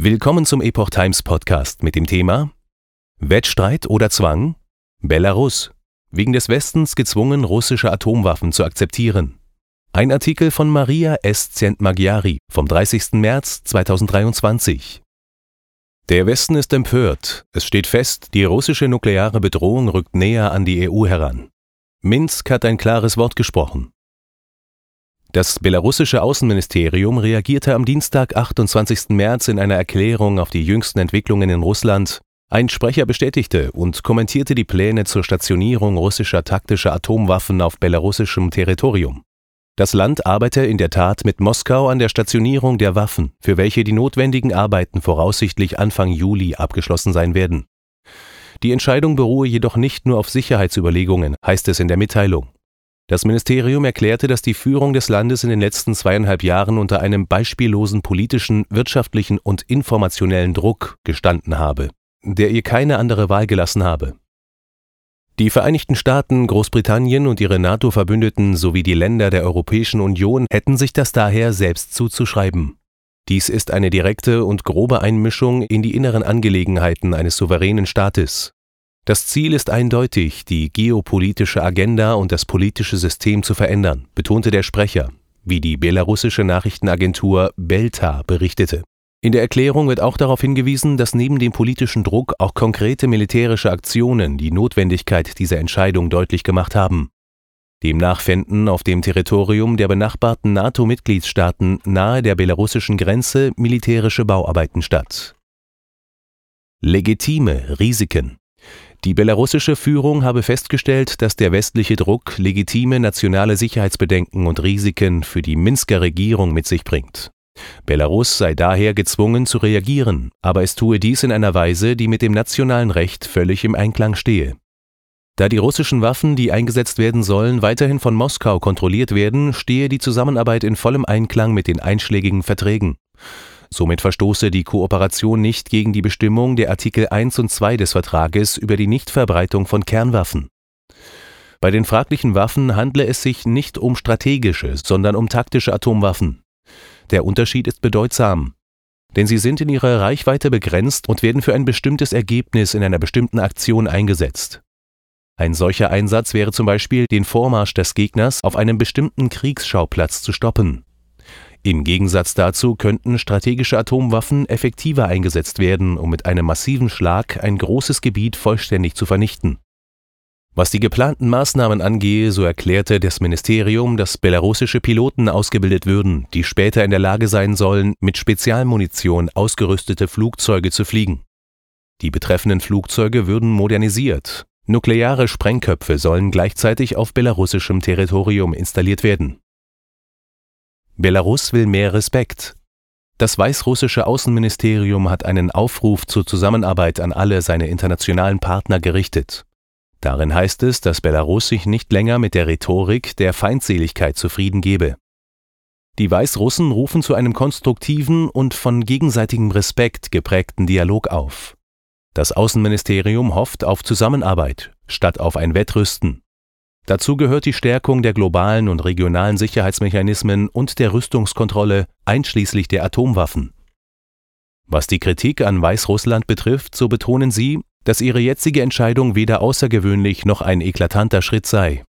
Willkommen zum Epoch Times Podcast mit dem Thema Wettstreit oder Zwang? Belarus. Wegen des Westens gezwungen, russische Atomwaffen zu akzeptieren. Ein Artikel von Maria S. Zentmagiari vom 30. März 2023. Der Westen ist empört. Es steht fest, die russische nukleare Bedrohung rückt näher an die EU heran. Minsk hat ein klares Wort gesprochen. Das belarussische Außenministerium reagierte am Dienstag, 28. März in einer Erklärung auf die jüngsten Entwicklungen in Russland. Ein Sprecher bestätigte und kommentierte die Pläne zur Stationierung russischer taktischer Atomwaffen auf belarussischem Territorium. Das Land arbeite in der Tat mit Moskau an der Stationierung der Waffen, für welche die notwendigen Arbeiten voraussichtlich Anfang Juli abgeschlossen sein werden. Die Entscheidung beruhe jedoch nicht nur auf Sicherheitsüberlegungen, heißt es in der Mitteilung. Das Ministerium erklärte, dass die Führung des Landes in den letzten zweieinhalb Jahren unter einem beispiellosen politischen, wirtschaftlichen und informationellen Druck gestanden habe, der ihr keine andere Wahl gelassen habe. Die Vereinigten Staaten, Großbritannien und ihre NATO-Verbündeten sowie die Länder der Europäischen Union hätten sich das daher selbst zuzuschreiben. Dies ist eine direkte und grobe Einmischung in die inneren Angelegenheiten eines souveränen Staates, das Ziel ist eindeutig, die geopolitische Agenda und das politische System zu verändern, betonte der Sprecher, wie die belarussische Nachrichtenagentur Belta berichtete. In der Erklärung wird auch darauf hingewiesen, dass neben dem politischen Druck auch konkrete militärische Aktionen die Notwendigkeit dieser Entscheidung deutlich gemacht haben. Demnach fänden auf dem Territorium der benachbarten NATO-Mitgliedstaaten nahe der belarussischen Grenze militärische Bauarbeiten statt. Legitime Risiken die belarussische Führung habe festgestellt, dass der westliche Druck legitime nationale Sicherheitsbedenken und Risiken für die Minsker Regierung mit sich bringt. Belarus sei daher gezwungen zu reagieren, aber es tue dies in einer Weise, die mit dem nationalen Recht völlig im Einklang stehe. Da die russischen Waffen, die eingesetzt werden sollen, weiterhin von Moskau kontrolliert werden, stehe die Zusammenarbeit in vollem Einklang mit den einschlägigen Verträgen. Somit verstoße die Kooperation nicht gegen die Bestimmung der Artikel 1 und 2 des Vertrages über die Nichtverbreitung von Kernwaffen. Bei den fraglichen Waffen handle es sich nicht um strategische, sondern um taktische Atomwaffen. Der Unterschied ist bedeutsam, denn sie sind in ihrer Reichweite begrenzt und werden für ein bestimmtes Ergebnis in einer bestimmten Aktion eingesetzt. Ein solcher Einsatz wäre zum Beispiel, den Vormarsch des Gegners auf einem bestimmten Kriegsschauplatz zu stoppen. Im Gegensatz dazu könnten strategische Atomwaffen effektiver eingesetzt werden, um mit einem massiven Schlag ein großes Gebiet vollständig zu vernichten. Was die geplanten Maßnahmen angehe, so erklärte das Ministerium, dass belarussische Piloten ausgebildet würden, die später in der Lage sein sollen, mit Spezialmunition ausgerüstete Flugzeuge zu fliegen. Die betreffenden Flugzeuge würden modernisiert. Nukleare Sprengköpfe sollen gleichzeitig auf belarussischem Territorium installiert werden. Belarus will mehr Respekt. Das weißrussische Außenministerium hat einen Aufruf zur Zusammenarbeit an alle seine internationalen Partner gerichtet. Darin heißt es, dass Belarus sich nicht länger mit der Rhetorik der Feindseligkeit zufrieden gebe. Die Weißrussen rufen zu einem konstruktiven und von gegenseitigem Respekt geprägten Dialog auf. Das Außenministerium hofft auf Zusammenarbeit statt auf ein Wettrüsten. Dazu gehört die Stärkung der globalen und regionalen Sicherheitsmechanismen und der Rüstungskontrolle einschließlich der Atomwaffen. Was die Kritik an Weißrussland betrifft, so betonen sie, dass ihre jetzige Entscheidung weder außergewöhnlich noch ein eklatanter Schritt sei.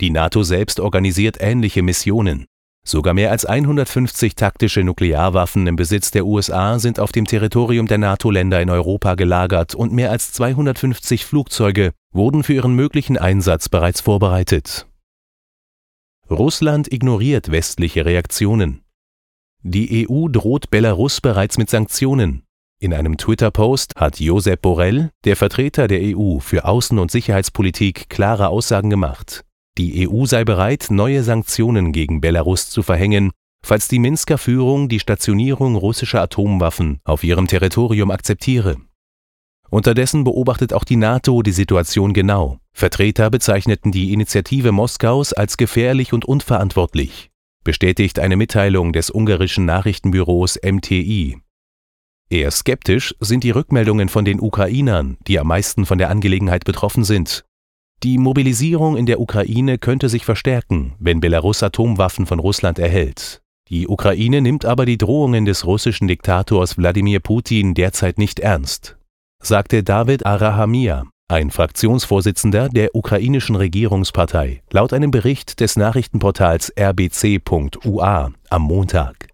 Die NATO selbst organisiert ähnliche Missionen. Sogar mehr als 150 taktische Nuklearwaffen im Besitz der USA sind auf dem Territorium der NATO-Länder in Europa gelagert und mehr als 250 Flugzeuge wurden für ihren möglichen Einsatz bereits vorbereitet. Russland ignoriert westliche Reaktionen. Die EU droht Belarus bereits mit Sanktionen. In einem Twitter-Post hat Josep Borrell, der Vertreter der EU für Außen- und Sicherheitspolitik, klare Aussagen gemacht. Die EU sei bereit, neue Sanktionen gegen Belarus zu verhängen, falls die Minsker Führung die Stationierung russischer Atomwaffen auf ihrem Territorium akzeptiere. Unterdessen beobachtet auch die NATO die Situation genau. Vertreter bezeichneten die Initiative Moskaus als gefährlich und unverantwortlich, bestätigt eine Mitteilung des ungarischen Nachrichtenbüros MTI. Eher skeptisch sind die Rückmeldungen von den Ukrainern, die am meisten von der Angelegenheit betroffen sind. Die Mobilisierung in der Ukraine könnte sich verstärken, wenn Belarus Atomwaffen von Russland erhält. Die Ukraine nimmt aber die Drohungen des russischen Diktators Wladimir Putin derzeit nicht ernst, sagte David Arahamia, ein Fraktionsvorsitzender der ukrainischen Regierungspartei, laut einem Bericht des Nachrichtenportals rbc.ua am Montag.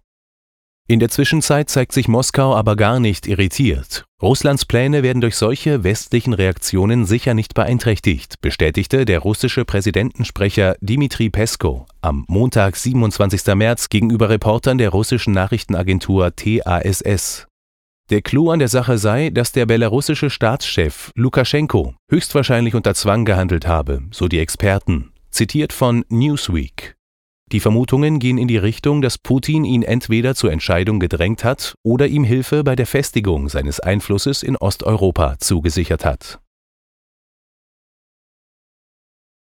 In der Zwischenzeit zeigt sich Moskau aber gar nicht irritiert. Russlands Pläne werden durch solche westlichen Reaktionen sicher nicht beeinträchtigt, bestätigte der russische Präsidentensprecher Dmitri Pesko am Montag, 27. März, gegenüber Reportern der russischen Nachrichtenagentur TASS. Der Clou an der Sache sei, dass der belarussische Staatschef Lukaschenko höchstwahrscheinlich unter Zwang gehandelt habe, so die Experten, zitiert von Newsweek. Die Vermutungen gehen in die Richtung, dass Putin ihn entweder zur Entscheidung gedrängt hat oder ihm Hilfe bei der Festigung seines Einflusses in Osteuropa zugesichert hat